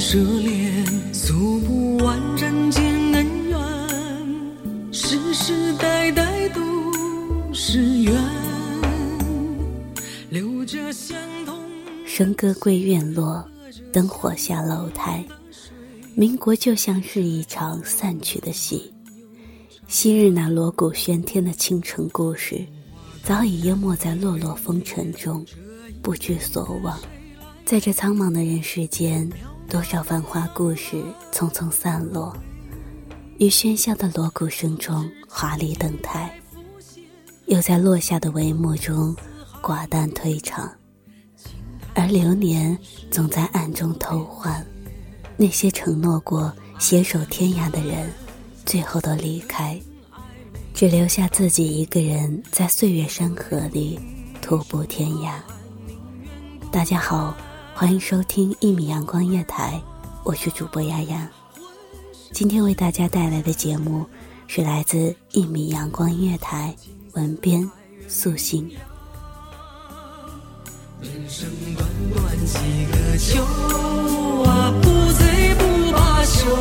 红尘奢恋，诉不完人间恩怨，世世代代都是缘，流着相同。笙歌归院落，灯火下楼台。民国就像是一场散去的戏，昔日那锣鼓喧天的倾城故事，早已淹没在落落风尘中，不知所往。在这苍茫的人世间，多少繁华故事匆匆散落，于喧嚣的锣鼓声中华丽登台，又在落下的帷幕中寡淡退场。而流年总在暗中偷换，那些承诺过携手天涯的人，最后都离开，只留下自己一个人在岁月山河里徒步天涯。大家好，欢迎收听一米阳光夜台，我是主播丫丫。今天为大家带来的节目是来自一米阳光音乐台文编素心。人生短短几个秋啊，不醉不罢休。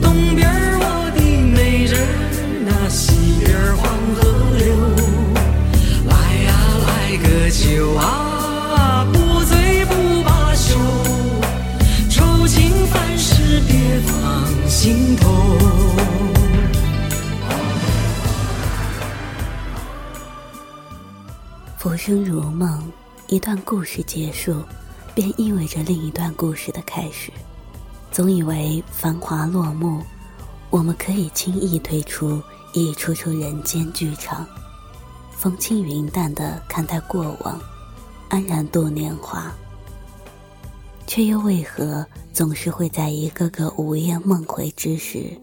东边儿我的美人儿，那西边儿黄河流。来呀来个酒啊，生如梦，一段故事结束，便意味着另一段故事的开始。总以为繁华落幕，我们可以轻易退出一出出人间剧场，风轻云淡地看待过往，安然度年华。却又为何总是会在一个个午夜梦回之时，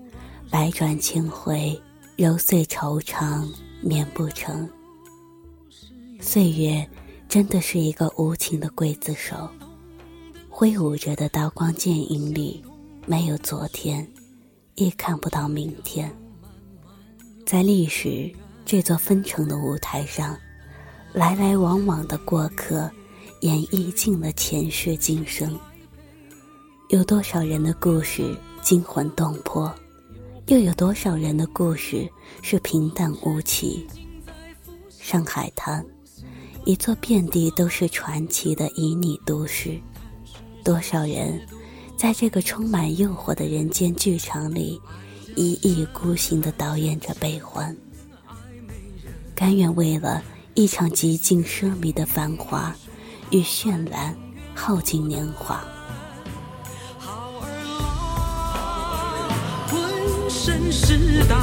百转千回，揉碎愁肠，眠不成？岁月真的是一个无情的刽子手，挥舞着的刀光剑影里，没有昨天，也看不到明天。在历史这座纷呈的舞台上，来来往往的过客，演绎尽了前世今生。有多少人的故事惊魂动魄，又有多少人的故事是平淡无奇？上海滩。一座遍地都是传奇的旖旎都市，多少人在这个充满诱惑的人间剧场里，一意孤行地导演着悲欢，甘愿为了一场极尽奢靡的繁华与绚烂，耗尽年华。好儿浑身是胆，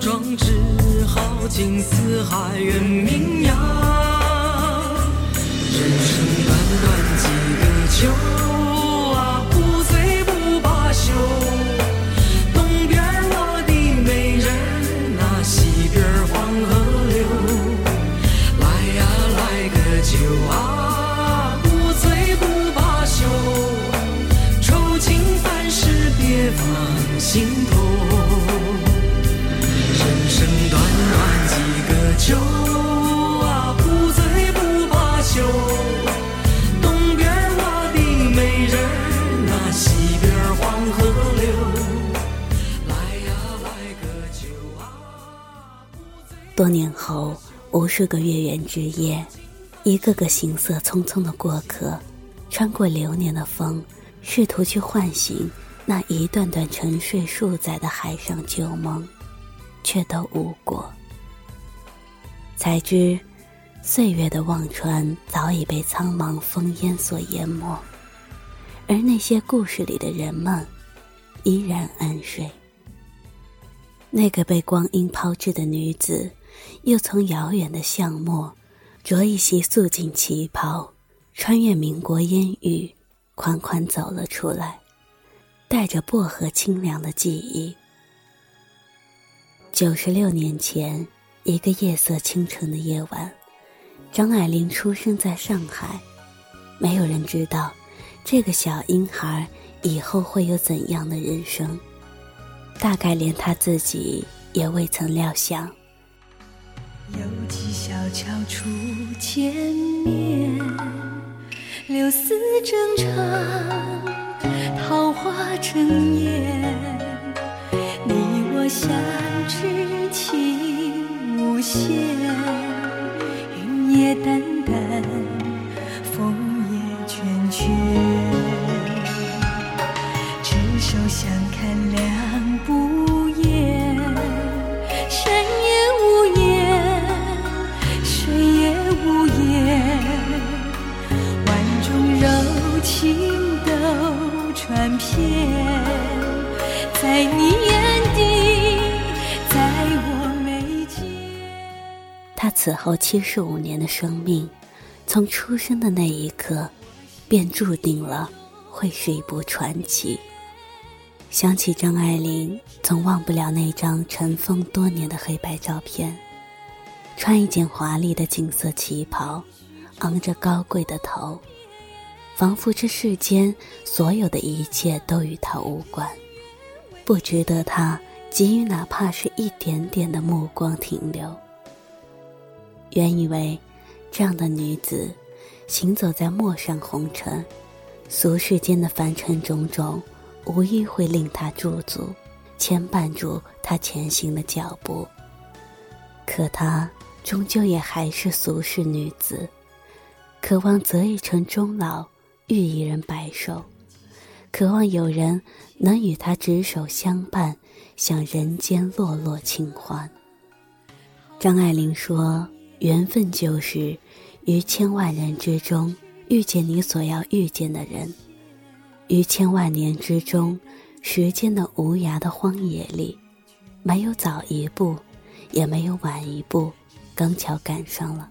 壮志豪情四海远名扬。人生短短几个秋啊，不醉不罢休。东边我的美人儿，那西边黄河流。来呀来个酒啊，不醉不罢休。愁情烦事别放心头。多年后，无数个月圆之夜，一个个行色匆匆的过客，穿过流年的风，试图去唤醒那一段段沉睡数载的海上旧梦，却都无果。才知，岁月的忘川早已被苍茫风烟所淹没，而那些故事里的人们，依然安睡。那个被光阴抛掷的女子，又从遥远的巷陌，着一袭素净旗袍，穿越民国烟雨，款款走了出来，带着薄荷清凉的记忆。九十六年前，一个夜色倾城的夜晚，张爱玲出生在上海。没有人知道，这个小婴孩以后会有怎样的人生，大概连她自己也未曾料想。有几小桥初见面，柳丝正长，桃花正艳。你我相知情无限，云也淡淡，此后七十五年的生命，从出生的那一刻，便注定了会是一部传奇。想起张爱玲，总忘不了那张尘封多年的黑白照片，穿一件华丽的锦色旗袍，昂着高贵的头，仿佛这世间所有的一切都与她无关，不值得她给予哪怕是一点点的目光停留。原以为，这样的女子，行走在陌上红尘，俗世间的凡尘种种，无一会令她驻足，牵绊住她前行的脚步。可她终究也还是俗世女子，渴望择一城终老，遇一人白首，渴望有人能与她执手相伴，享人间落落清欢。张爱玲说。缘分就是于千万人之中遇见你所要遇见的人，于千万年之中，时间的无涯的荒野里，没有早一步，也没有晚一步，刚巧赶上了。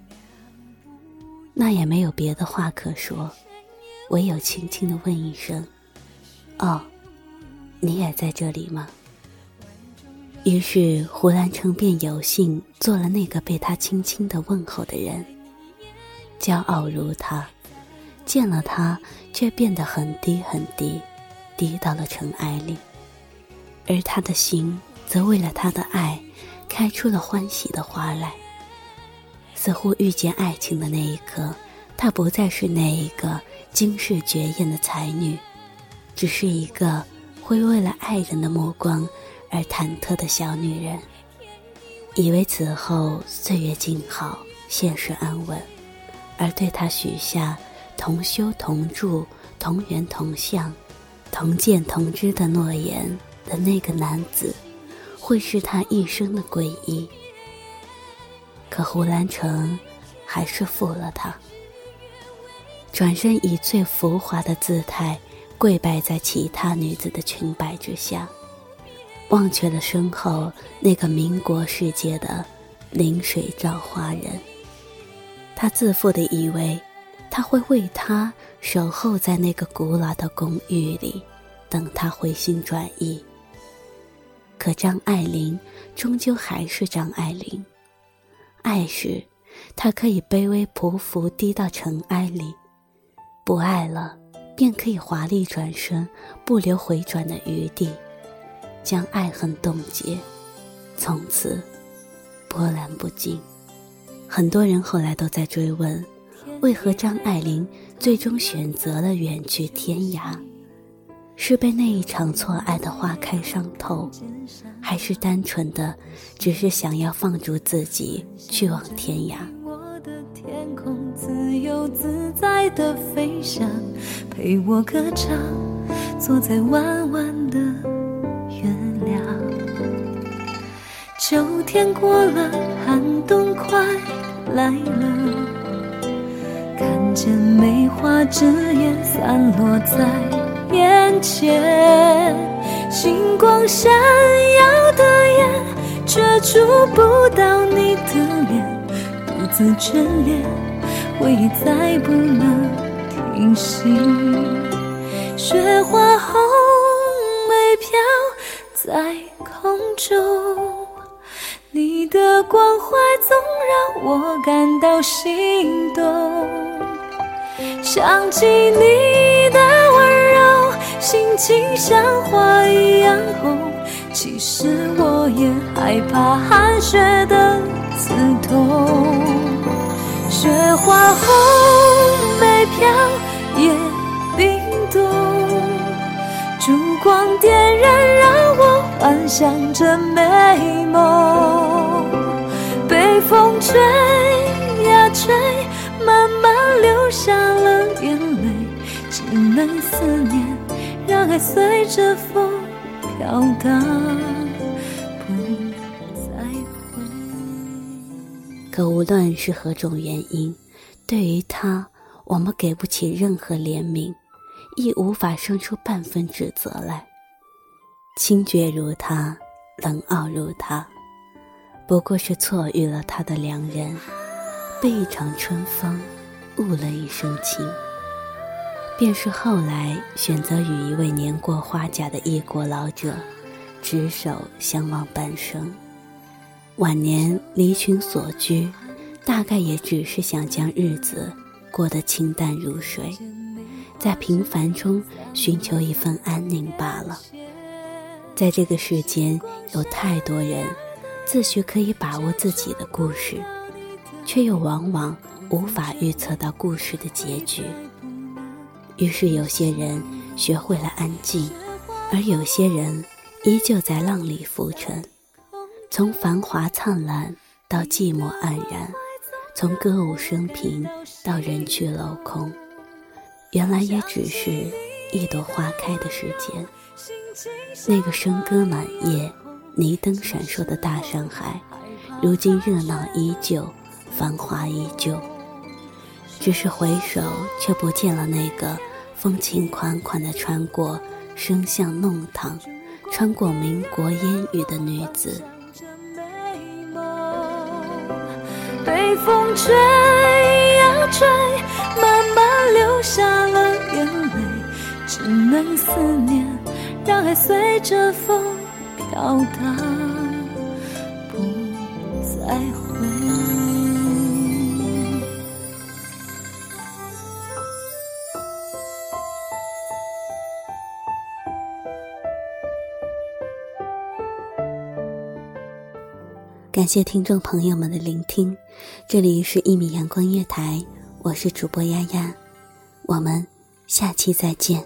那也没有别的话可说，唯有轻轻的问一声：“哦，你也在这里吗？”于是胡兰成便有幸做了那个被他轻轻的问候的人。骄傲如他，见了他却变得很低很低，低到了尘埃里。而他的心则为了他的爱，开出了欢喜的花来。似乎遇见爱情的那一刻，她不再是那一个惊世绝艳的才女，只是一个会为了爱人的目光。而忐忑的小女人，以为此后岁月静好，现实安稳，而对她许下同修同住、同源同向、同见同知的诺言的那个男子，会是她一生的皈依。可胡兰成还是负了他，转身以最浮华的姿态跪拜在其他女子的裙摆之下。忘却了身后那个民国世界的临水照花人。他自负的以为，他会为他守候在那个古老的公寓里，等他回心转意。可张爱玲终究还是张爱玲，爱时，她可以卑微匍匐低到尘埃里；不爱了，便可以华丽转身，不留回转的余地。将爱恨冻结，从此波澜不惊。很多人后来都在追问，为何张爱玲最终选择了远去天涯？是被那一场错爱的花开伤透，还是单纯的只是想要放逐自己去往天涯？天空自由自在的飞翔，陪我歌唱，坐在弯弯的。秋天过了，寒冬快来了，看见梅花枝叶散落在眼前，星光闪耀的眼，却触不到你的脸，独自眷恋，回忆再不能停息，雪花红梅飘在空中。你的关怀总让我感到心动，想起你的温柔，心情像花一样红。其实我也害怕寒雪的刺痛，雪花红梅飘也冰冻，烛光点燃，让幻想着美梦。被风吹呀吹，慢慢流下了眼泪，只能思念，让爱随着风飘荡，不再回。可无论是何种原因，对于他，我们给不起任何怜悯，亦无法生出半分指责来。清绝如他，冷傲如他。不过是错遇了他的良人，被一场春风误了一生情，便是后来选择与一位年过花甲的异国老者执手相望半生。晚年离群所居，大概也只是想将日子过得清淡如水，在平凡中寻求一份安宁罢了。在这个世间，有太多人。自诩可以把握自己的故事，却又往往无法预测到故事的结局。于是，有些人学会了安静，而有些人依旧在浪里浮沉。从繁华灿烂到寂寞黯然，从歌舞升平到人去楼空，原来也只是一朵花开的时间。那个笙歌满夜。霓灯闪烁的大上海，如今热闹依旧，繁华依旧。只是回首，却不见了那个风情款款的穿过深巷弄堂，穿过民国烟雨的女子。被风吹呀吹，慢慢流下了眼泪，只能思念，让爱随着风。飘荡，不再回。感谢听众朋友们的聆听，这里是一米阳光月台，我是主播丫丫，我们下期再见。